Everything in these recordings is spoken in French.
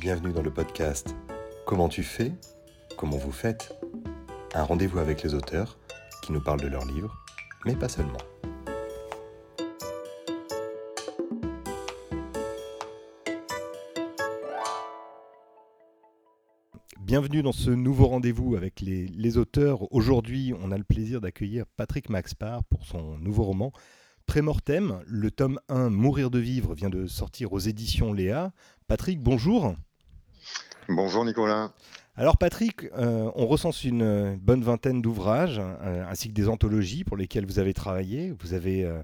Bienvenue dans le podcast Comment tu fais Comment vous faites Un rendez-vous avec les auteurs qui nous parlent de leurs livres, mais pas seulement. Bienvenue dans ce nouveau rendez-vous avec les, auteurs. Aujourd'hui, on a le plaisir d'accueillir Patrick Maxpar pour son nouveau roman Prémortem. Le tome 1, Mourir de vivre, vient de sortir aux éditions Léa. Patrick, bonjour. Bonjour Nicolas. Alors Patrick, euh, on recense une bonne vingtaine d'ouvrages, euh, ainsi que des anthologies pour lesquelles vous avez travaillé. Vous avez euh,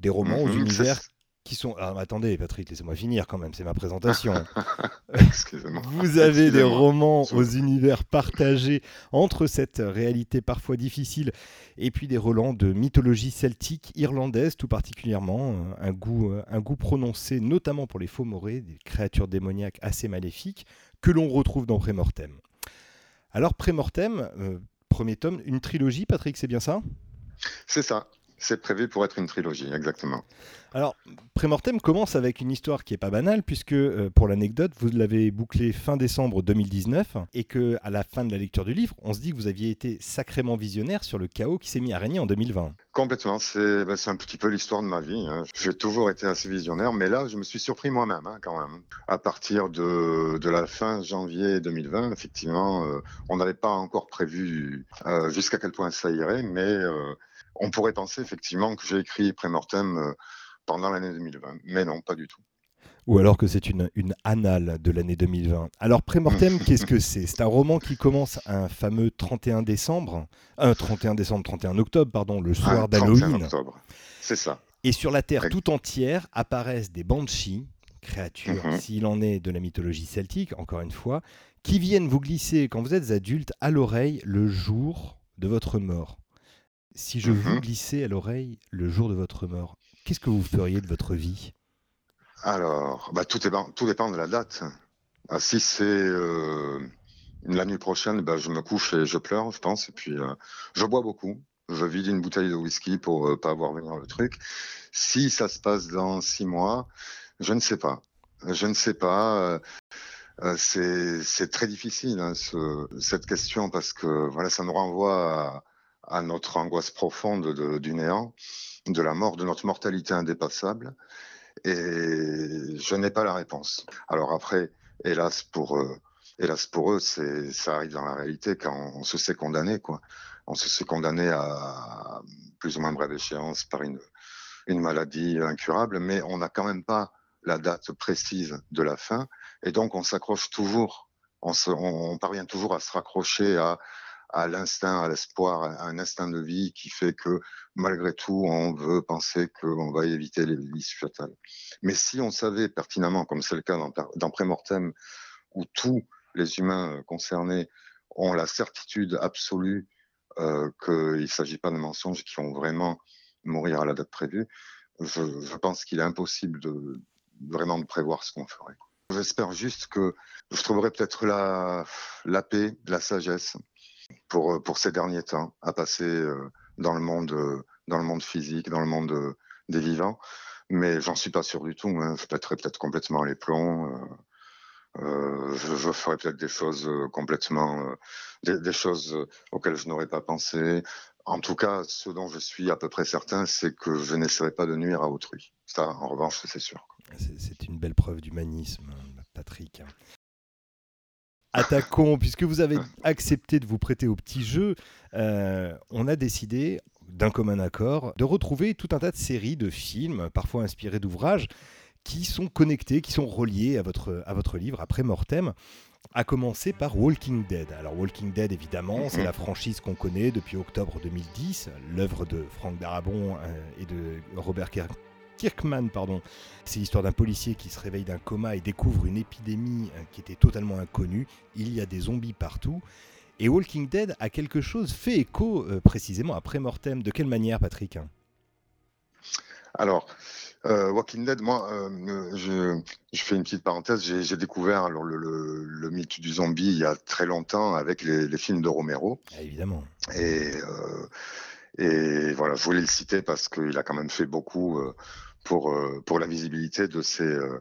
des romans aux mhm, univers qui sont... Ah, attendez Patrick, laissez-moi finir quand même, c'est ma présentation. Excusez-moi. Vous avez des romans aux univers partagés entre cette réalité parfois difficile et puis des relents de mythologie celtique irlandaise tout particulièrement, un goût, un goût prononcé notamment pour les faux morets, des créatures démoniaques assez maléfiques que l'on retrouve dans Prémortem. Alors Prémortem, euh, premier tome, une trilogie, Patrick, c'est bien ça? C'est ça. C'est prévu pour être une trilogie, exactement. Alors, Prémortem commence avec une histoire qui est pas banale, puisque, euh, pour l'anecdote, vous l'avez bouclé fin décembre 2019, et que à la fin de la lecture du livre, on se dit que vous aviez été sacrément visionnaire sur le chaos qui s'est mis à régner en 2020. Complètement, c'est bah, un petit peu l'histoire de ma vie. Hein. J'ai toujours été assez visionnaire, mais là, je me suis surpris moi-même, hein, quand même. À partir de, de, la fin janvier 2020, effectivement, euh, on n'avait pas encore prévu euh, jusqu'à quel point ça irait, mais on pourrait penser effectivement que j'ai écrit Prémortem euh, pendant l'année 2020, mais non, pas du tout. Ou alors que c'est une, une annale de l'année 2020. Alors Prémortem, qu'est-ce que c'est? C'est un roman qui commence un fameux 31 décembre, un 31 décembre, 31 octobre, pardon, le soir d'Halloween. C'est ça. Et sur la Terre tout entière apparaissent des banshees, créatures, mhm. s'il en est de la mythologie celtique, encore une fois, qui viennent vous glisser, quand vous êtes adulte, à l'oreille le jour de votre mort. Si je vous mhm. glissais à l'oreille le jour de votre mort, qu'est-ce que vous feriez de votre vie? Alors, bah, tout, dépend, tout dépend de la date. Ah, si c'est euh, la nuit prochaine, bah, je me couche et je pleure, je pense. Et puis, euh, je bois beaucoup. Je vide une bouteille de whisky pour ne euh, pas avoir venir le truc. Si ça se passe dans six mois, je ne sais pas. Je ne sais pas. c'est très difficile hein, cette question parce que voilà, ça nous renvoie à, à notre angoisse profonde du néant, de la mort, de notre mortalité indépassable. Et je n'ai pas la réponse. Alors après, hélas pour eux, hélas pour eux, ça arrive dans la réalité quand on se sait condamné, quoi. On se sait condamné à plus ou moins brève échéance par une une maladie incurable, mais on n'a quand même pas la date précise de la fin, et donc on s'accroche toujours, on parvient toujours à se raccrocher à à l'instinct, à l'espoir, à un instinct de vie qui fait que malgré tout, on veut penser qu'on va éviter les l'issue fatales. Mais si on savait pertinemment, comme c'est le cas dans, dans Prémortem, où tous les humains euh, concernés ont la certitude absolue euh, qu'il ne s'agit pas de mensonges qui vont vraiment mourir à la date prévue, je, je pense qu'il est impossible de vraiment de prévoir ce qu'on ferait. J'espère juste que je trouverai peut-être la, la paix, la sagesse, pour, euh, pour ces derniers temps, à passer euh, dans le monde, euh, dans le monde physique, dans le monde des vivants. Mais j'en suis pas sûr du tout. Hein. Je pèterai peut-être complètement les plombs. Je, ferai peut-être des choses complètement, des, des, choses auxquelles je n'aurais pas pensé. En tout cas, ce dont je suis à peu près certain, c'est que je n'essaierai pas de nuire à autrui. Ça, en revanche, c'est sûr. C'est une belle preuve d'humanisme, Patrick. Attaquons, puisque vous avez accepté de vous prêter au petit jeu, euh, on a décidé, d'un commun accord, de retrouver tout un tas de séries, de films, parfois inspirés d'ouvrages, qui sont connectés, qui sont reliés à votre, à votre livre, après Mortem, à commencer par Walking Dead. Alors Walking Dead, évidemment, c'est la franchise qu'on connaît depuis octobre 2010, l'œuvre de Frank Darabont euh, et de Robert Kirk Kirkman, pardon. C'est l'histoire d'un policier qui se réveille d'un coma et découvre une épidémie euh, qui était totalement inconnue. Il y a des zombies partout. Et Walking Dead a quelque chose fait écho euh, précisément après Mortem. De quelle manière, Patrick? Alors, euh, Walking Dead, moi, je, fais une petite parenthèse. J'ai découvert alors, le, mythe du zombie il y a très longtemps avec les, films de Romero. Ah, évidemment. Et, et voilà, je voulais le citer parce qu'il a quand même fait beaucoup pour, euh, pour la visibilité de ces, euh,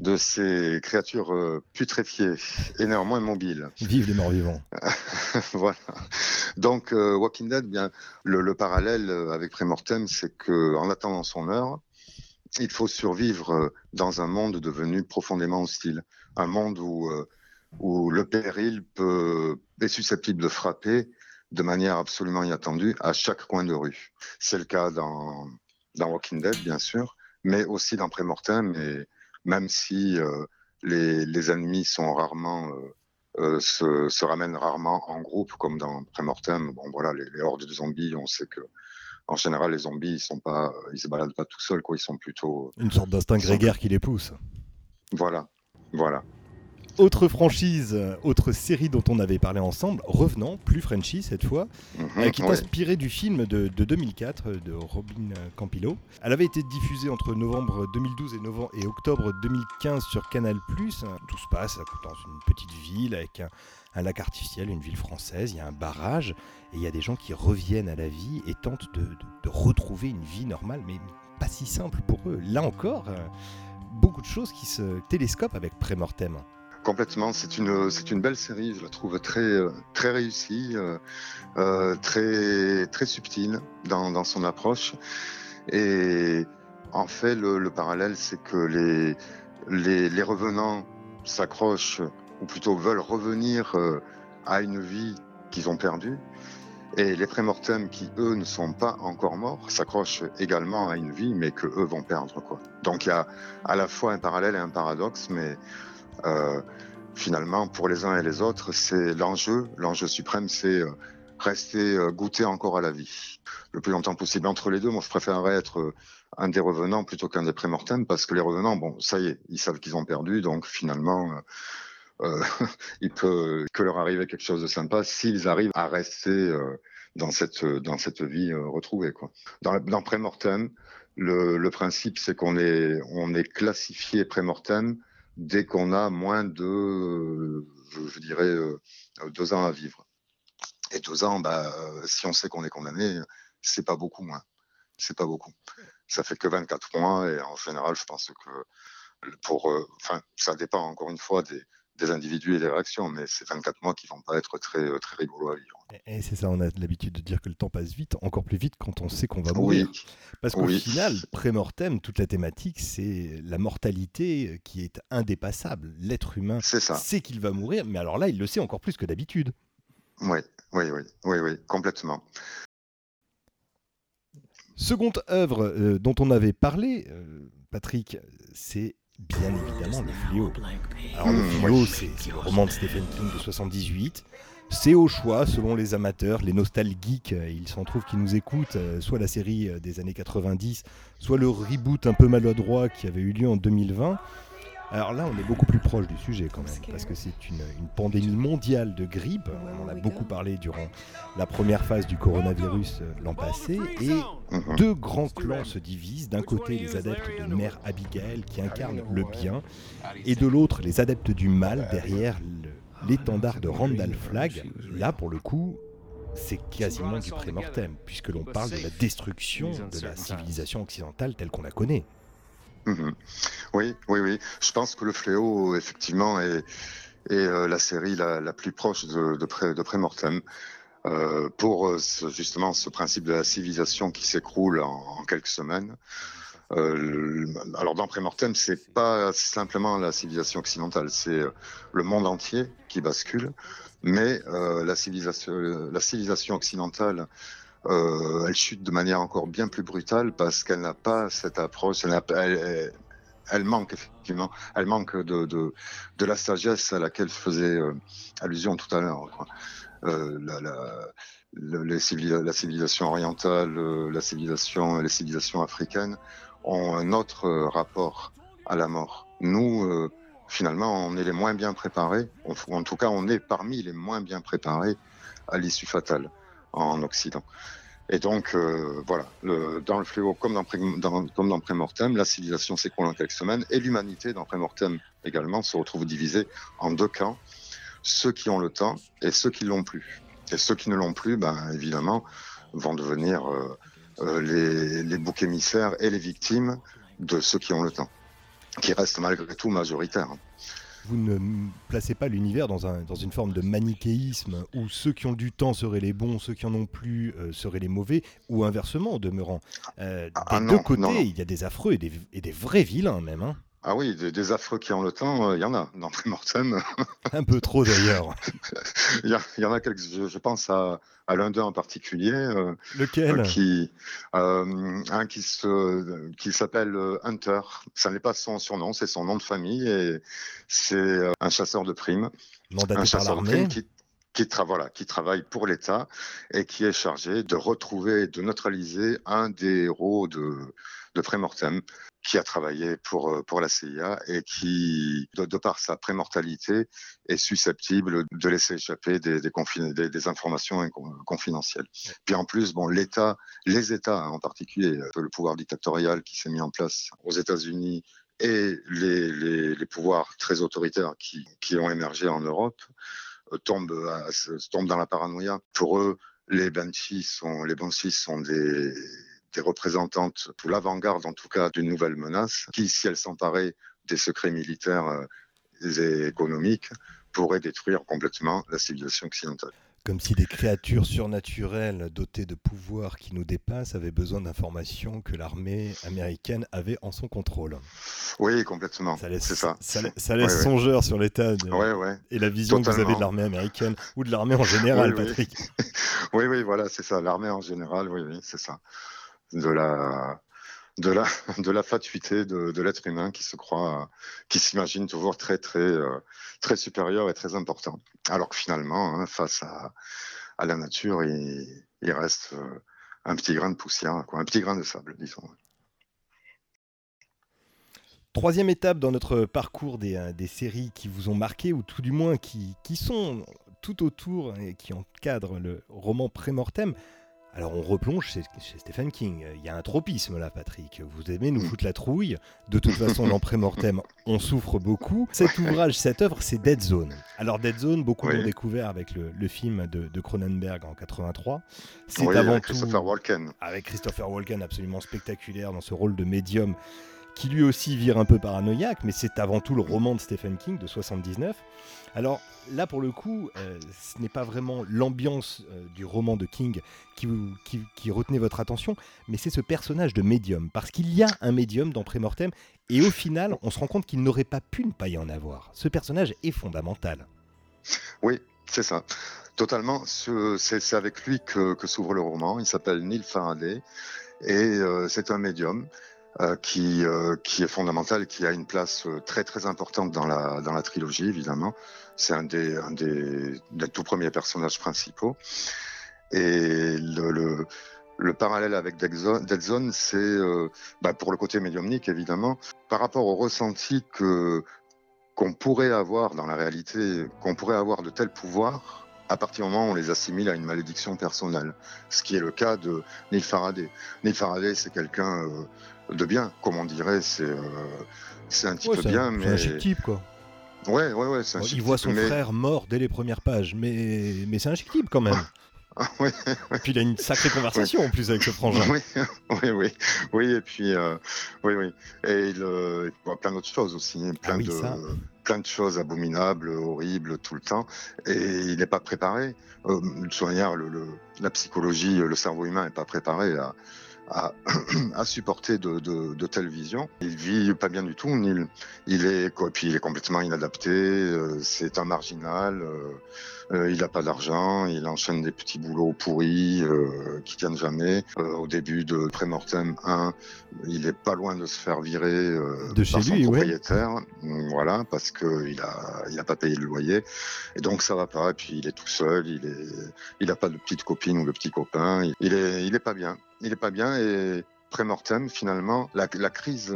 de ces créatures euh, putréfiées et néanmoins mobiles. Vive les morts vivants. voilà. Donc, Walking Dead, bien, le, parallèle avec Prémortem, c'est que en attendant son heure, il faut survivre dans un monde devenu profondément hostile, un monde où, où le péril peut, est susceptible de frapper de manière absolument inattendue à chaque coin de rue. C'est le cas dans, dans Walking Dead, bien sûr, mais aussi dans Prémortem, et même si euh, les, les, ennemis sont rarement euh, euh, se, se, ramènent rarement en groupe, comme dans Prémortem. Bon, voilà, les, les, hordes de zombies, on sait que en général, les zombies, ils sont pas, ils se baladent pas tout seuls, quoi. Ils sont plutôt une sorte d'instinct grégaire qui les pousse. Voilà, voilà. Autre franchise, autre série dont on avait parlé ensemble, Revenant, plus Frenchy cette fois, mhm, euh, qui est inspirée du film de, 2004 de Robin Campillo. Elle avait été diffusée entre novembre 2012 et, novembre, et octobre 2015 sur Canal+. Tout se passe dans une petite ville avec un, lac artificiel, une ville française, il y a un barrage, et il y a des gens qui reviennent à la vie et tentent de, retrouver une vie normale, mais pas si simple pour eux. Là encore, euh, beaucoup de choses qui se télescopent avec Prémortem. Complètement, c'est une c'est une belle série, je la trouve très euh, très réussie, euh, euh, très très subtile dans, dans son approche. Et en fait, le, le parallèle, c'est que les, les, les revenants s'accrochent ou plutôt veulent revenir à une vie qu'ils ont perdue. Et les prémortem qui, eux, ne sont pas encore morts, s'accrochent également à une vie, mais que eux vont perdre. Quoi. Donc il y a à la fois un parallèle et un paradoxe, mais finalement, pour les uns et les autres, c'est l'enjeu. L'enjeu suprême, c'est euh, rester euh, goûter encore à la vie le plus longtemps possible. Entre les deux, moi, je préférerais être un des revenants plutôt qu'un des prémortem parce que les revenants, bon, ça y est, ils savent qu'ils ont perdu, donc finalement, euh, il peut que leur arriver quelque chose de sympa s'ils arrivent à rester euh, dans cette dans cette vie euh, retrouvée. Dans prémortem, le, le principe, c'est qu'on est on est classifié prémortem dès qu'on a moins de, je, dirais, euh, deux ans à vivre. Et deux ans, bah, euh, si on sait qu'on est condamné, c'est pas beaucoup moins. C'est pas beaucoup. Ça fait que 24 mois et en général, je pense que pour, euh, enfin, ça dépend encore une fois des, des individus et des réactions, mais c'est 24 mois qui vont pas être très, euh, très rigoureux à vivre. Et c'est ça, on a l'habitude de dire que le temps passe vite, encore plus vite quand on sait qu'on va mourir. Parce qu'au final, pré-mortem, toute la thématique, c'est la mortalité qui est indépassable. L'être humain sait qu'il va mourir, mais alors là, il le sait encore plus que d'habitude. Oui, oui, oui, oui, oui, complètement. Seconde œuvre euh, dont on avait parlé, euh, Patrick, c'est bien évidemment le fléau. Alors le fléau, c'est le roman de Stephen King de 78. C'est au choix, selon les amateurs, les nostalgiques, euh, il s'en trouve qui nous écoutent, euh, soit la série euh, des années 90, soit le reboot un peu maladroit qui avait eu lieu en 2020. Alors là, on est beaucoup plus proche du sujet quand même, parce que c'est une, pandémie mondiale de grippe. On en a beaucoup parlé durant la première phase du coronavirus euh, l'an passé. Et mhm. deux grands clans se divisent. D'un côté, les adeptes de Mère Abigail, qui incarnent le bien, et de l'autre, les adeptes du mal, derrière l'étendard de Randall Flagg. Là, pour le coup, c'est quasiment du pré-mortem, puisque l'on parle de la destruction de la civilisation occidentale telle qu'on la connaît. Mhm. Oui, oui, oui. Je pense que le fléau, effectivement, est, est euh, la série la, la, plus proche de, de, pré, de Prémortem. Euh, pour euh, ce, justement ce principe de la civilisation qui s'écroule en, en, quelques semaines. Euh, alors dans Prémortem, c'est pas simplement la civilisation occidentale, c'est le monde entier qui bascule, mais la civilisation, la civilisation occidentale euh, elle chute de manière encore bien plus brutale parce qu'elle n'a pas cette approche, elle, manque effectivement, elle manque de, la sagesse à laquelle faisait euh, allusion tout à l'heure. Euh, la, la, la civilisation orientale, la civilisation, les civilisations africaines ont un autre rapport à la mort. Nous, finalement, on est les moins bien préparés, en tout cas, on est parmi les moins bien préparés à l'issue fatale en Occident. Et donc, euh, voilà, dans le fléau, comme dans, dans, comme Prémortem, la civilisation s'écroule en quelques semaines et l'humanité, dans Prémortem également, se retrouve divisée en deux camps, ceux qui ont le temps et ceux qui l'ont plus. Et ceux qui ne l'ont plus, ben, évidemment, vont devenir euh, euh, les, les boucs émissaires et les victimes de ceux qui ont le temps. qui reste malgré tout majoritaire. Vous ne placez pas l'univers dans, un, dans une forme de manichéisme où ceux qui ont du temps seraient les bons, ceux qui en ont plus euh, seraient les mauvais, ou inversement, en demeurant. Euh, des deux côtés, il y a des affreux et des, et des vrais vilains même. Hein. Ah oui, des, affreux qui ont le temps, il y en a dans Primortem. Un peu trop d'ailleurs. Il y, en a quelques, je, pense à, à l'un d'eux en particulier. Euh, Lequel? euh, qui, euh, Un qui s'appelle qui Hunter. Ça n'est pas son surnom, c'est son nom de famille et c'est un chasseur de primes. Mandaté un chasseur par l'armée qui, qui, voilà, qui, travaille pour l'État et qui est chargé de retrouver, de neutraliser un des héros de, de Prémortem qui a travaillé pour, euh, pour la CIA et qui, de, par sa prémortalité, est susceptible de laisser échapper des, informations confidentielles. Puis en plus, bon, l'État, les États en particulier, le pouvoir dictatorial qui s'est mis en place aux États-Unis et les, les, les, pouvoirs très autoritaires qui, qui ont émergé en Europe euh, tombent, tombent dans la paranoïa. Pour eux, les Banshees sont, les Banshees sont des des représentantes, pour l'avant-garde en tout cas, d'une nouvelle menace, qui, si elle s'emparait des secrets militaires euh, et économiques, pourrait détruire complètement la civilisation occidentale. Comme si des créatures surnaturelles dotées de pouvoirs qui nous dépassent avaient besoin d'informations que l'armée américaine avait en son contrôle. Oui, complètement. Ça laisse, ça. Ça, laisse songeur sur l'état et la vision que vous avez de l'armée américaine ou de l'armée en général, Patrick. oui, oui, voilà, c'est ça. L'armée en général, oui, oui, c'est ça de la de la de la fatuité de, de l'être humain qui se croit qui s'imagine toujours très très euh, très supérieur et très important alors que finalement hein, face à, à la nature il, il reste euh, un petit grain de poussière quoi, un petit grain de sable disons Troisième étape dans notre parcours des, euh, des, séries qui vous ont marqué, ou tout du moins qui, qui sont tout autour et qui encadrent le roman Prémortem. Alors on replonge chez, Stephen King. Il y a un tropisme là, Patrick. Vous aimez nous mm. foutre la trouille? De toute façon, dans Mortem, on souffre beaucoup. Cet ouvrage, cette œuvre, c'est Dead Zone. Alors Dead Zone, beaucoup l'ont découvert avec le, film de, Cronenberg en 83. C'est avant avec Christopher Walken. Avec Christopher Walken, absolument spectaculaire dans ce rôle de médium qui lui aussi vire un peu paranoïaque, mais c'est avant tout le roman de Stephen King de 79. Alors là, pour le coup, euh, ce n'est pas vraiment l'ambiance euh, du roman de King qui, retenait votre attention, mais c'est ce personnage de médium, parce qu'il y a un médium dans Prémortem, et au final, on se rend compte qu'il n'aurait pas pu ne pas y en avoir. Ce personnage est fondamental. Oui, c'est ça. Totalement. C'est avec lui que, s'ouvre le roman. Il s'appelle Neil Faraday, et euh, c'est un médium. Qui, est fondamental, qui a une place très très importante dans la trilogie, évidemment. C'est un des, un des, des tout premiers personnages principaux. Et le, le, le parallèle avec Dead Zone, c'est bah pour le côté médiumnique, évidemment, par rapport au ressenti que qu'on pourrait avoir dans la réalité, qu'on pourrait avoir de tels pouvoirs à partir du moment où on les assimile à une malédiction personnelle, ce qui est le cas de Neil Faraday. Neil Faraday, c'est quelqu'un de bien, comme on dirait, c'est euh, c'est un petit peu bien, mais. C'est un chic type, quoi. Ouais, ouais, ouais. Un il voit son frère mort dès les premières pages, mais, mais c'est type quand même. oui, Et puis il a une sacrée conversation en plus avec ce frangin. Oui, oui, oui. Oui, et puis, euh, oui, oui. Et il, euh, voit plein d'autres choses aussi. Hein, plein, ah de, plein de choses abominables, horribles tout le temps. Et il n'est pas préparé. Euh, de toute manière, le, la psychologie, le cerveau humain n'est pas préparé à à, à supporter de, de, de, telles visions. Il vit pas bien du tout. Il, est, puis il est complètement inadapté. Euh, c'est un marginal. Euh, euh, il n'a pas d'argent. Il enchaîne des petits boulots pourris qui tiennent jamais. au début de Prémortem 1, il est pas loin de se faire virer de chez par son lui, propriétaire. Voilà, parce que il a, il a pas payé le loyer. Et donc ça va pas. Et puis il est tout seul. Il est, il a pas de petite copine ou de petit copain. Il, il est, il est pas bien il est pas bien et pré-mortem finalement la, crise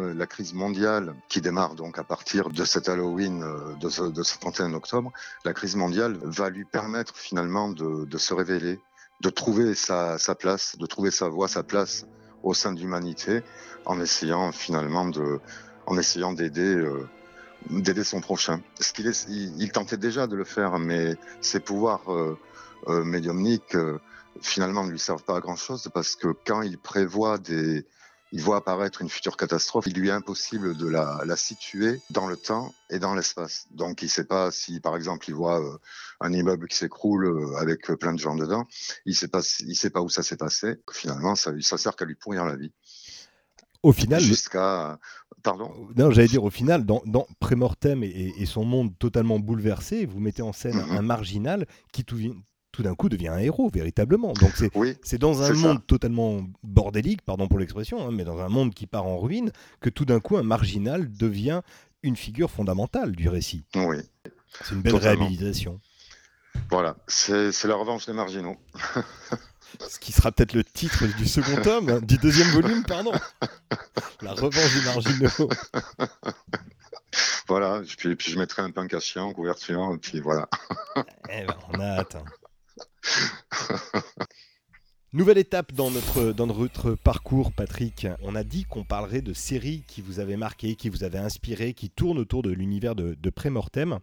mondiale qui démarre donc à partir de cet Halloween euh, de ce, de ce 31 octobre la crise mondiale va lui permettre finalement de, se révéler de trouver sa, place de trouver sa voie sa place au sein de l'humanité en essayant finalement de en essayant d'aider euh, son prochain. Ce qu'il il, tentait déjà de le faire mais ses pouvoirs euh médiumniques finalement ne lui servent pas à grand chose parce que quand il prévoit des, il voit apparaître une future catastrophe, il lui est impossible de la, la situer dans le temps et dans l'espace. Donc il ne sait pas si, par exemple, il voit euh, un immeuble qui s'écroule euh, avec plein de gens dedans, il ne sait, pas, il sait pas où ça s'est passé. Finalement, ça, ça sert qu'à lui pourrir la vie. Au final, jusqu'à pardon? Non, j'allais dire au final, dans, dans Prémortem et, et, son monde totalement bouleversé, vous mettez en scène mm-hmm. un marginal qui tout, tout d'un coup devient un héros véritablement. Donc c'est dans un monde totalement bordélique, pardon pour l'expression, hein, mais dans un monde qui part en ruine, que tout d'un coup un marginal devient une figure fondamentale du récit. Oui. C'est une belle réhabilitation. Voilà, c'est la revanche des marginaux. Ce qui sera peut-être le titre du second tome, hein, du deuxième volume, pardon. La revanche des marginaux. Voilà, puis, puis je mettrai un pain caché en couverture, et puis voilà. eh ben, on a hâte. Hein. Nouvelle étape dans notre, dans notre parcours, Patrick. On a dit qu'on parlerait de séries qui vous avaient marqué, qui vous avaient inspiré, qui tournent autour de l'univers de, de Prémortem.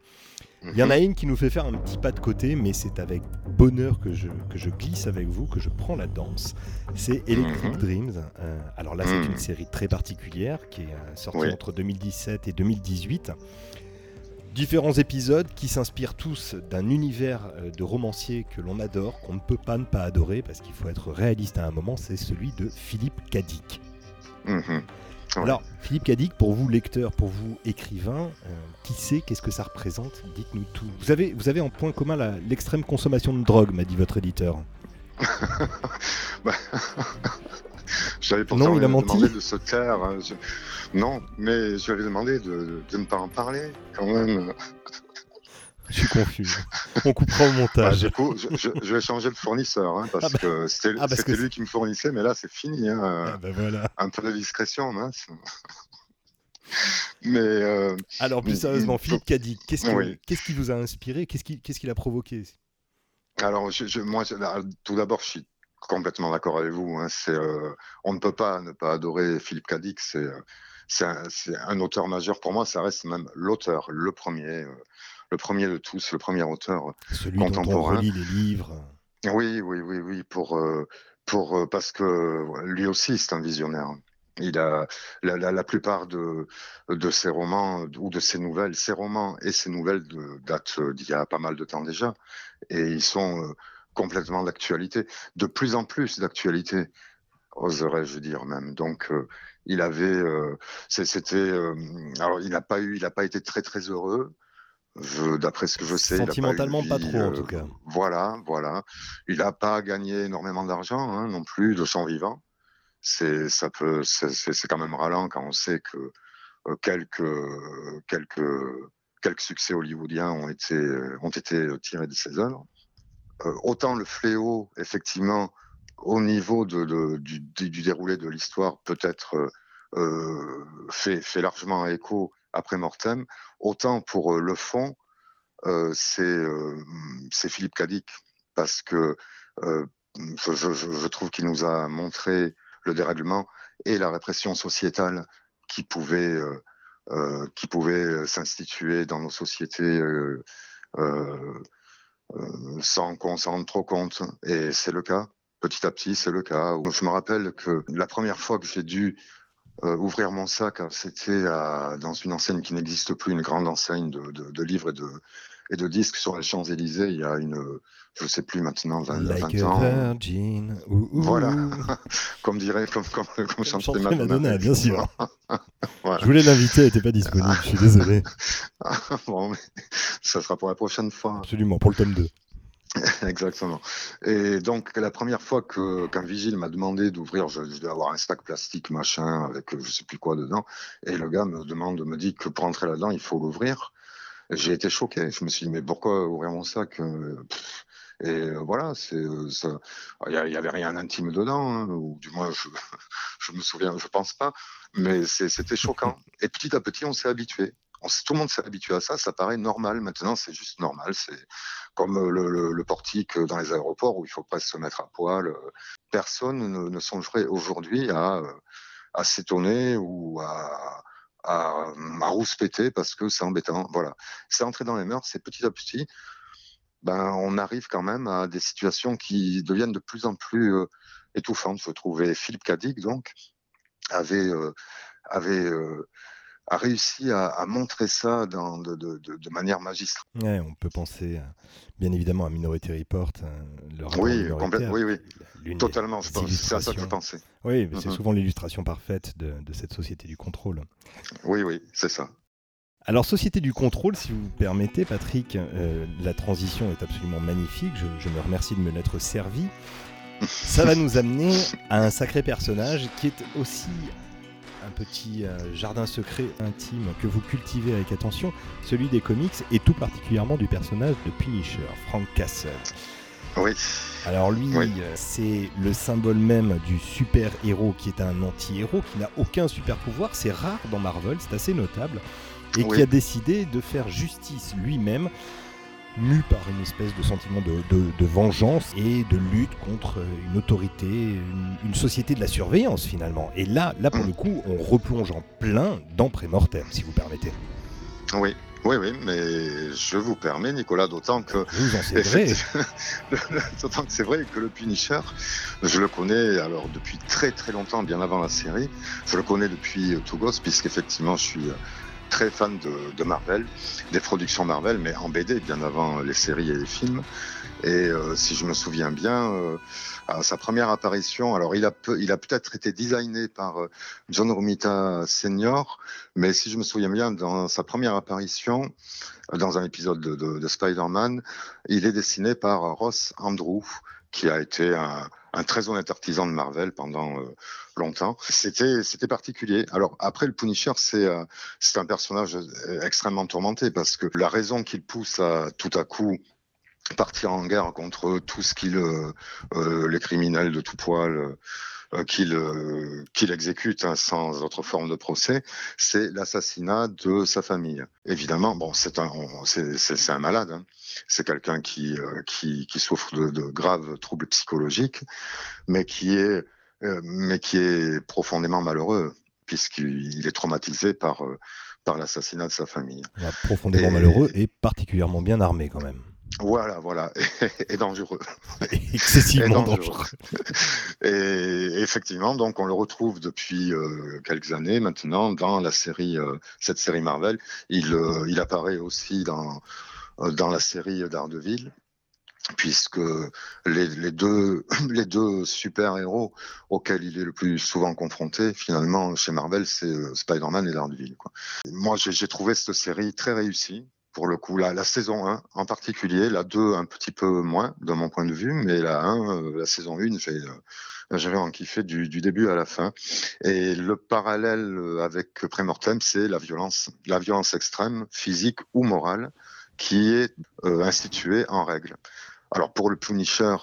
Il y en a mhm. une qui nous fait faire un petit pas de côté, mais c'est avec bonheur que je, que je glisse avec vous, que je prends la danse. C'est Electric mhm. Dreams. Euh, alors là, c'est mhm. une série très particulière qui est euh, sortie entre 2017 et 2018. Différents épisodes qui s'inspirent tous d'un univers euh, de romancier que l'on adore, qu'on ne peut pas ne pas adorer, parce qu'il faut être réaliste à un moment, c'est celui de Philippe Cadic. Mhm. Alors, Philippe Cadic, pour vous lecteur, pour vous écrivain, euh, qui sait qu'est-ce que ça représente? Dites-nous tout. Vous avez, vous avez en point commun l'extrême consommation de drogue, m'a dit votre éditeur. bah... J'avais pourtant non, il a menti. demandé de se taire. Hein. Non, mais je lui avais demandé de, ne pas en parler quand même. Je suis confus. On coupera au montage. Bah, je, vais changer de fournisseur hein, parce ah bah, que c'était ah, lui qui me fournissait, mais là c'est fini. Hein. Ah bah, voilà. Un peu de discrétion, mince. mais euh, alors plus sérieusement, Philippe Cadic, qu'est-ce qui, vous a inspiré? Qu'est-ce qu'il a provoqué? Alors moi, tout d'abord, je suis complètement d'accord avec vous. Hein. Euh, on ne peut pas ne pas adorer Philippe Cadic. C'est euh, c'est un, auteur majeur pour moi. Ça reste même l'auteur, le premier, euh, le premier de tous, le premier auteur Celui contemporain. Dont on les livres. Oui, oui, oui, oui, pour, pour parce que lui aussi c'est un visionnaire. Il a la, la, plupart de, de ses romans ou de ses nouvelles, ses romans et ses nouvelles de, datent d'il y a pas mal de temps déjà, et ils sont complètement d'actualité, de plus en plus d'actualité, oserais-je dire même. Donc il avait, euh, c'était, euh, alors il n'a pas eu, il n'a pas été très très heureux. D'après ce que je sais, sentimentalement pas, trop en tout cas. Euh, voilà, voilà. Il n'a pas gagné énormément d'argent hein, non plus de son vivant. C'est, ça peut, c'est quand même ralent quand on sait que quelques quelques quelques succès hollywoodiens ont été ont été tirés de ses œuvres. Autant le fléau, effectivement, au niveau du, déroulé de l'histoire, peut-être euh, euh, fait, largement écho après Mortem, autant pour euh, le fond, c'est Philippe Cadic, parce que je, trouve qu'il nous a montré le dérèglement et la répression sociétale qui pouvait, euh, s'instituer dans nos sociétés euh, euh, sans qu'on s'en rende trop compte. Et c'est le cas petit à petit, c'est le cas. Je me rappelle que la première fois que j'ai dû euh, ouvrir mon sac, c'était dans une enseigne qui n'existe plus, une grande enseigne de, de, de livres et de, et de disques sur les Champs-Élysées. Il y a une, je ne sais plus maintenant, 20, like 20 ans. Virgin. Ouh, ouh. Voilà, comme dirait, comme, comme, comme chantait Madonna. Madonna bien sûr. voilà. Je voulais l'inviter, elle n'était pas disponible, je suis désolé. bon, mais ça sera pour la prochaine fois. Absolument, pour le tome 2. Exactement. Et donc la première fois que qu'un vigile m'a demandé d'ouvrir, je, je, devais avoir un sac plastique machin avec je sais plus quoi dedans, et le gars me demande, me dit que pour entrer là-dedans il faut l'ouvrir. J'ai été choqué. Je me suis dit mais pourquoi ouvrir mon sac euh, Et euh, voilà, euh. Il y, avait rien d'intime dedans, hein, ou du moins je me souviens, je pense pas, mais c'était choquant. Et petit à petit on s'est habitué tout le monde s'est habitué à ça, ça paraît normal. Maintenant, c'est juste normal. C'est comme euh, le, portique dans les aéroports où il faut pas se mettre à poil. Personne ne, songerait aujourd'hui à, s'étonner ou à, à, parce que c'est embêtant. Voilà. C'est entré dans les mœurs, c'est petit à petit. Ben, on arrive quand même à des situations qui deviennent de plus en plus euh, étouffantes. Je trouvais Philippe Cadic, donc, avait, avait a réussi à, montrer ça dans, de, de, de, manière magistrale. Ouais, on peut penser bien évidemment à Minority Report. Le oui, oui, oui. Totalement, c'est à ça que je pensais. Oui, c'est mm-hmm. souvent l'illustration parfaite de, cette société du contrôle. Oui, oui, c'est ça. Alors, Société du contrôle, si vous permettez, Patrick, euh, la transition est absolument magnifique. Je, je me remercie de me l'être servi. Ça va nous amener à un sacré personnage qui est aussi un petit euh, jardin secret intime que vous cultivez avec attention, celui des comics et tout particulièrement du personnage de Punisher, Frank Castle. Oui. Alors lui, euh, c'est le symbole même du super-héros qui est un anti-héros, qui n'a aucun super-pouvoir. C'est rare dans Marvel, c'est assez notable. Et qui a décidé de faire justice lui-même mu par une espèce de sentiment de, vengeance et de lutte contre une autorité, une, société de la surveillance finalement. Et là, là pour le coup, on replonge en plein dans Prémortem, si vous permettez. Oui, oui, oui, mais je vous permets, Nicolas, d'autant que. d'autant que c'est vrai que le Punisher, je le connais alors depuis très très longtemps, bien avant la série. Je le connais depuis tout gosse, puisqu'effectivement, je suis très fan de, Marvel, des productions Marvel, mais en BD, bien avant les séries et les films. Et euh, si je me souviens bien, euh, à sa première apparition, alors il a, peut-être été designé par euh, John Romita Senior, mais si je me souviens bien, dans sa première apparition, dans un épisode de, de Spider-Man, il est dessiné par Ross Andrew, qui a été un, un très honnête artisan de Marvel pendant euh, longtemps. C'était c'était particulier. Alors après le Punisher, c'est euh, c'est un personnage euh, extrêmement tourmenté parce que la raison qu'il pousse à tout à coup partir en guerre contre tout ce qu'il les criminels de tout poil qu'il qu'il exécute hein, sans autre forme de procès, c'est l'assassinat de sa famille. Évidemment, bon, c'est un c'est un malade. Hein c'est quelqu'un qui, euh, qui, qui, souffre de, de, graves troubles psychologiques, mais qui est, euh, mais qui est profondément malheureux, puisqu'il est traumatisé par, euh, par l'assassinat de sa famille. profondément malheureux et particulièrement bien armé quand même. Voilà, voilà, et, dangereux. Excessivement dangereux. Et effectivement, donc on le retrouve depuis quelques années maintenant dans la série, cette série Marvel. Il, il apparaît aussi dans euh, dans la série d'Ardeville puisque les, deux, les deux super-héros auxquels il est le plus souvent confronté, finalement, chez Marvel, c'est euh, Spider-Man et Daredevil. Moi, j'ai trouvé cette série très réussie. Pour le coup, la, la saison 1 en particulier, la 2 un petit peu moins de mon point de vue, mais la 1, euh, la saison 1, j'avais en kiffé du, du, début à la fin. Et le parallèle avec Prémortem, c'est la violence, la violence extrême, physique ou morale, qui est euh, institué en règle. Alors pour le Punisher,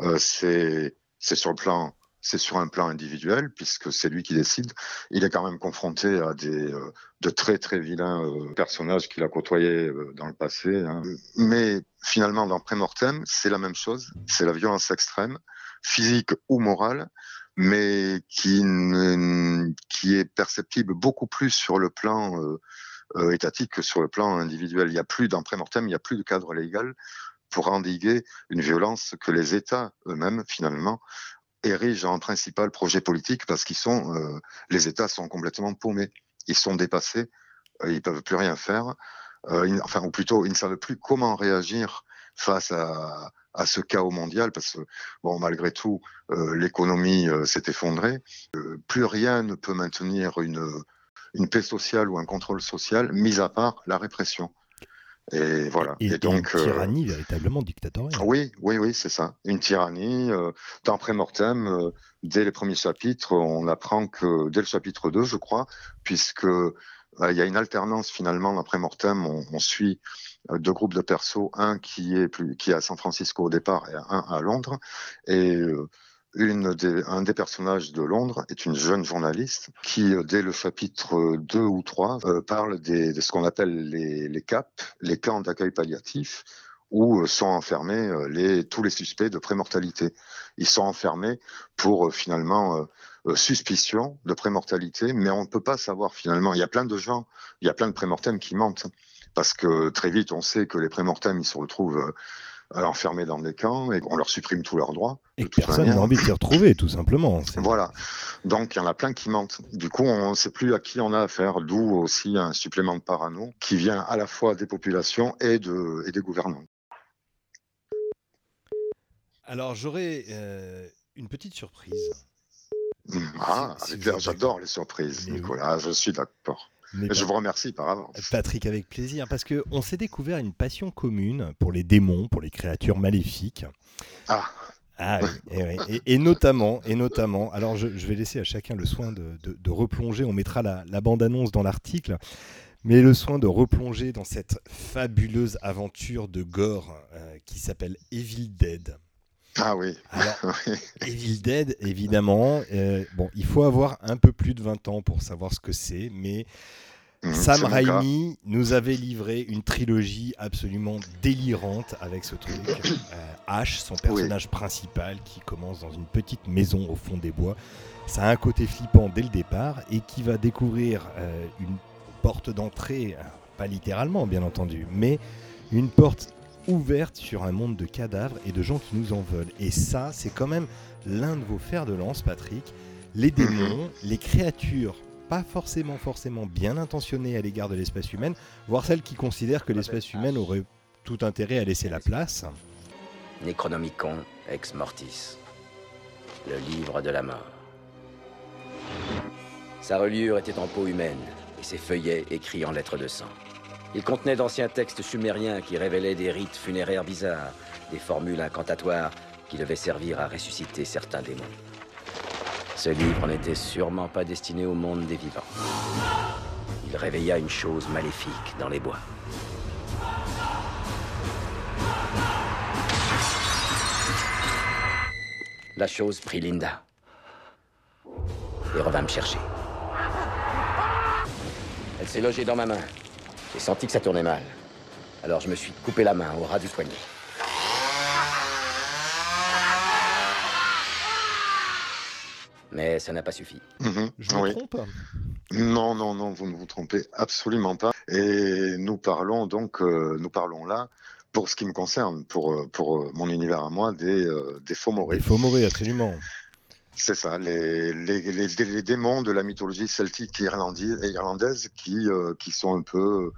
euh, c'est sur le plan c'est sur un plan individuel puisque c'est lui qui décide. Il est quand même confronté à des euh, de très très vilains personnages qu'il a côtoyés dans le passé. Hein. Mais finalement, dans Prémortem, c'est la même chose. C'est la violence extrême, physique ou morale, mais qui qui est perceptible beaucoup plus sur le plan euh, étatique que sur le plan individuel. Il n'y a plus, dans mortem il n'y a plus de cadre légal pour endiguer une violence que les États eux-mêmes, finalement, érigent en principal projet politique parce qu'ils sont, euh, les États sont complètement paumés. Ils sont dépassés, euh, ils peuvent plus rien faire. Euh, enfin, ou plutôt, ils ne savent plus comment réagir face à, à ce chaos mondial parce que, bon, malgré tout, euh, l'économie s'est effondrée. plus rien ne peut maintenir une une paix sociale ou un contrôle social, mis à part la répression. Et voilà. Et, donc une tyrannie véritablement dictatoriale. Oui, oui, oui, c'est ça. Une tyrannie. Euh, dans Prémortem, euh, dès les premiers chapitres, on apprend que dès le chapitre 2, je crois, puisque euh, il y a une alternance finalement dans Prémortem, on, on suit deux groupes de persos, un qui est plus, qui est à San Francisco au départ et un à Londres, et une des, un des personnages de Londres est une jeune journaliste qui, euh, dès le chapitre 2 ou 3, euh, parle des, de ce qu'on appelle les, les CAP, les camps d'accueil palliatif, où euh, sont enfermés les, tous les suspects de prémortalité. Ils sont enfermés pour finalement suspicion de prémortalité, mais on ne peut pas savoir finalement. Il y a plein de gens, il y a plein de prémortem qui mentent, parce que très vite on sait que les prémortem ils se retrouvent enfermés dans des camps et on leur supprime tous leurs droits. Et personne n'a envie de s'y retrouver, tout simplement. Voilà. Donc, il y en a plein qui mentent. Du coup, on ne sait plus à qui on a affaire, d'où aussi un supplément de parano qui vient à la fois des populations et, de, et des gouvernants. Alors, j'aurais euh, une petite surprise. Ah, j'adore les surprises, Nicolas, je suis d'accord. Je vous remercie par avance. Patrick, avec plaisir, parce qu'on s'est découvert une passion commune pour les démons, pour les créatures maléfiques. Ah ah et, notamment, et notamment, alors je, vais laisser à chacun le soin de, replonger, on mettra la, bande-annonce dans l'article, mais le soin de replonger dans cette fabuleuse aventure de gore euh, qui s'appelle Evil Dead. Ah oui. Evil Dead, évidemment. Euh, bon, il faut avoir un peu plus de 20 ans pour savoir ce que c'est, mais mmh, Sam Raimi nous avait livré une trilogie absolument délirante avec ce truc. Euh, Ash, son personnage principal, qui commence dans une petite maison au fond des bois. Ça a un côté flippant dès le départ et qui va découvrir euh, une porte d'entrée, pas littéralement bien entendu, mais une porte ouverte sur un monde de cadavres et de gens qui nous en veulent. Et ça, c'est quand même l'un de vos fers de lance, Patrick. Les démons, les créatures pas forcément forcément bien intentionnées à l'égard de l'espèce humaine, voire celles qui considèrent que l'espèce humaine aurait tout intérêt à laisser la place. Necronomicon ex mortis, le livre de la mort. Sa reliure était en peau humaine et ses feuillets écrits en lettres de sang. Il contenait d'anciens textes sumériens qui révélaient des rites funéraires bizarres, des formules incantatoires qui devaient servir à ressusciter certains démons. Ce livre n'était sûrement pas destiné au monde des vivants. Il réveilla une chose maléfique dans les bois. La chose prit Linda et revint me chercher. Elle s'est logée dans ma main. J'ai senti que ça tournait mal. Alors je me suis coupé la main au ras du poignet. Mais ça n'a pas suffi. Mhm. Je me trompe Non, non, non, vous ne vous trompez absolument pas. Et nous parlons donc, euh, nous parlons là, pour ce qui me concerne, pour, euh, pour euh, mon univers à moi, des, des faux morés. Des faux morés, absolument. C'est ça, les, les, les, démons de la mythologie celtique et irlandaise, qui, euh, qui sont un peu.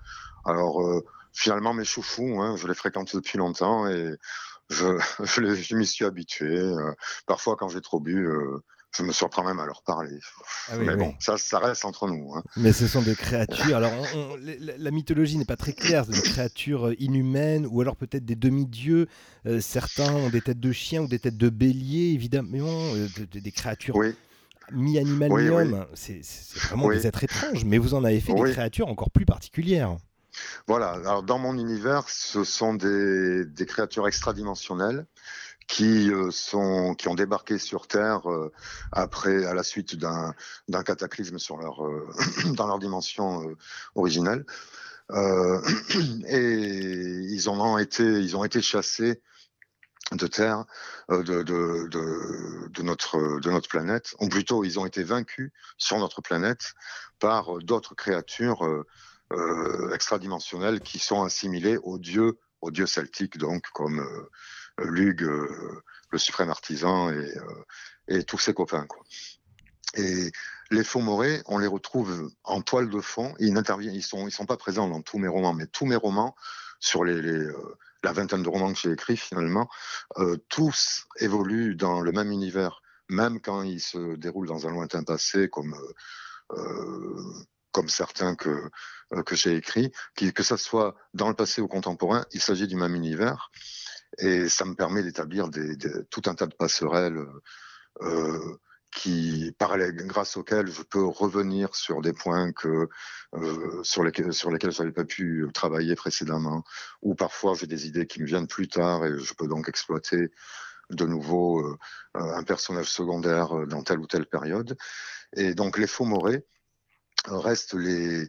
Alors, euh, finalement, mes choufous, hein, je les fréquente depuis longtemps et je, je, je m'y suis habitué. Euh, parfois, quand j'ai trop bu, je me surprends même à leur parler. Ah mais bon, ça, ça reste entre nous. Hein. Mais ce sont des créatures. Alors, la, mythologie n'est pas très claire. Des créatures euh, inhumaines ou alors peut-être des demi-dieux. Euh, certains ont des têtes de chiens ou des têtes de bélier, évidemment. Euh, des créatures mi-animal, mi-homme. C'est vraiment des êtres étranges. Mais vous en avez fait des créatures encore plus particulières. Voilà. Alors, dans mon univers, ce sont des, des créatures extradimensionnelles qui euh, sont qui ont débarqué sur Terre euh, après à la suite d'un d'un cataclysme sur leur euh, dans leur dimension originelle. Et ils ont été ils ont été chassés de Terre, de, de, de, notre, de notre planète, ou plutôt ils ont été vaincus sur notre planète par d'autres créatures extradimensionnelles qui sont assimilées aux dieux, aux dieux celtiques, donc comme euh, le suprême artisan et, euh, tous ses copains. Et les faux morés, on les retrouve en toile de fond. Ils n'interviennent, ils sont, sont pas présents dans tous mes romans, mais tous mes romans, sur euh, la vingtaine de romans que j'ai écrits finalement, tous évoluent dans le même univers, même quand ils se déroulent dans un lointain passé, comme certains que que j'ai écrits, que ça soit dans le passé ou contemporain, il s'agit du même univers. Et ça me permet d'établir tout un tas de passerelles euh, qui, grâce auxquelles je peux revenir sur des points que, euh, sur, lesquels, je n'avais pas pu travailler précédemment, ou parfois j'ai des idées qui me viennent plus tard et je peux donc exploiter de nouveau euh, un personnage secondaire dans telle ou telle période. Et donc les faux morés restent les,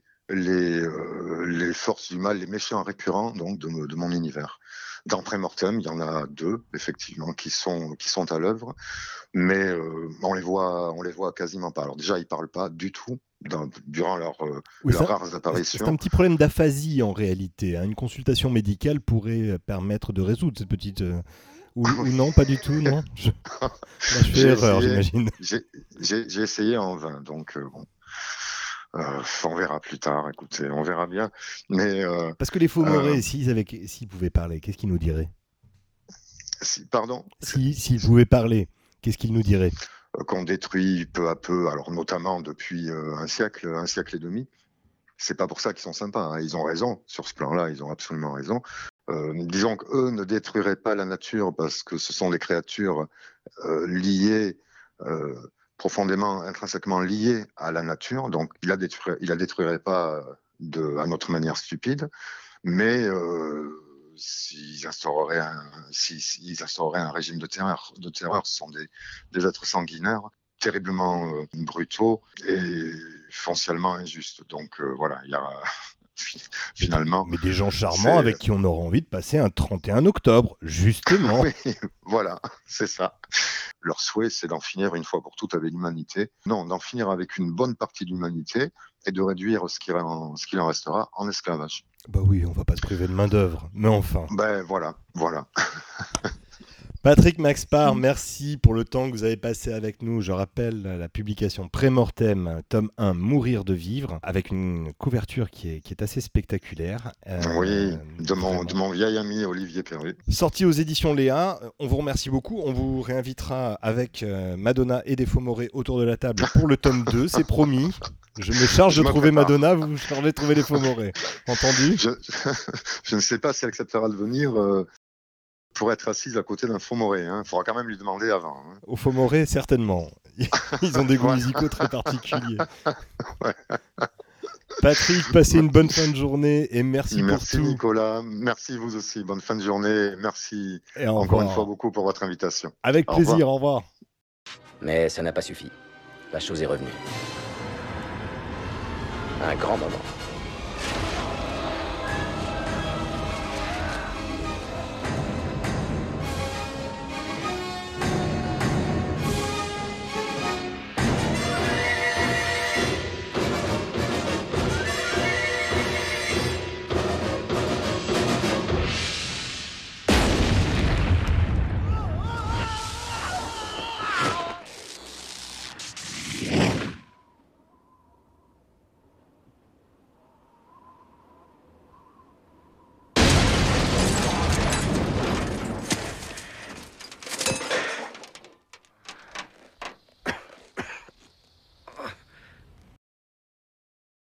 forces du mal, les méchants récurrents donc de mon univers. Dans Prémortem, il y en a deux, effectivement, qui sont, qui sont à l'œuvre, mais euh, on les voit, on les voit quasiment pas. Alors déjà, ils parlent pas du tout dans, durant leur, euh, Oui, leurs ça- rares C'est apparitions. un petit problème d'aphasie en réalité. hein. Une consultation médicale pourrait permettre de résoudre cette petite. euh, Ou, ou non, pas du tout, non? Je... Là, je fais J'ai erreur, essayé. j'imagine. J'ai essayé en vain, donc euh, bon. Euh, on verra plus tard, écoutez, on verra bien. Mais euh, Parce que les faux Euh. morets, s'ils pouvaient parler, qu'est-ce qu'ils nous diraient? Si, pardon, Si- S'ils pouvaient parler, qu'est-ce qu'ils nous diraient? Euh, qu'on détruit peu à peu, alors notamment depuis euh, un siècle, un siècle et demi. C'est pas pour ça qu'ils sont sympas. hein. Ils ont raison sur ce plan-là. Ils ont absolument raison. Euh, disons qu'eux ne détruiraient pas la nature parce que ce sont des créatures euh, liées, euh, profondément, intrinsèquement liées à la nature. Donc, ils la détruiraient, ils la détruiraient pas de, à notre manière stupide, mais euh, s'ils instaureraient un, un régime de terreur, de terreur, ce sont des, des êtres sanguinaires, terriblement euh, brutaux et foncièrement injustes. Donc euh, voilà, il y a finalement. Mais des gens charmants avec qui on aura envie de passer un 31 octobre, justement. Oui, voilà, c'est ça. Leur souhait, c'est d'en finir une fois pour toutes avec l'humanité. Non, d'en finir avec une bonne partie de l'humanité et de réduire ce qu'il en, en restera en esclavage. Bah oui, on va pas se priver de main-d'œuvre. Mais enfin. Ben voilà, voilà. Patrick Maxpar, merci pour le temps que vous avez passé avec nous. Je rappelle la publication Prémortem, tome 1, Mourir de vivre, avec une couverture qui est, qui est assez spectaculaire. Euh, oui, de mon, vraiment. de mon vieil ami Olivier Perru. Sorti aux éditions Léa, on vous remercie beaucoup. On vous réinvitera avec euh, Madonna et des faux morets autour de la table pour le tome 2, c'est promis. Je me charge Je de me trouver prépare. Madonna, vous vous chargez de trouver les faux morets. Entendu? Je, je ne sais pas si elle acceptera de venir euh, pour être assise à côté d'un faux moré. Il faudra quand même lui demander avant. hein. Au faux morets, certainement. Ils ont des goûts musicaux très particuliers. Ouais. Patrick, passez une bonne fin de journée et merci, Merci pour tout. Nicolas, merci vous aussi. Bonne fin de journée. Merci Et encore une fois beaucoup pour votre invitation. Avec Au plaisir, au revoir. Mais ça n'a pas suffi. La chose est revenue. Un grand moment.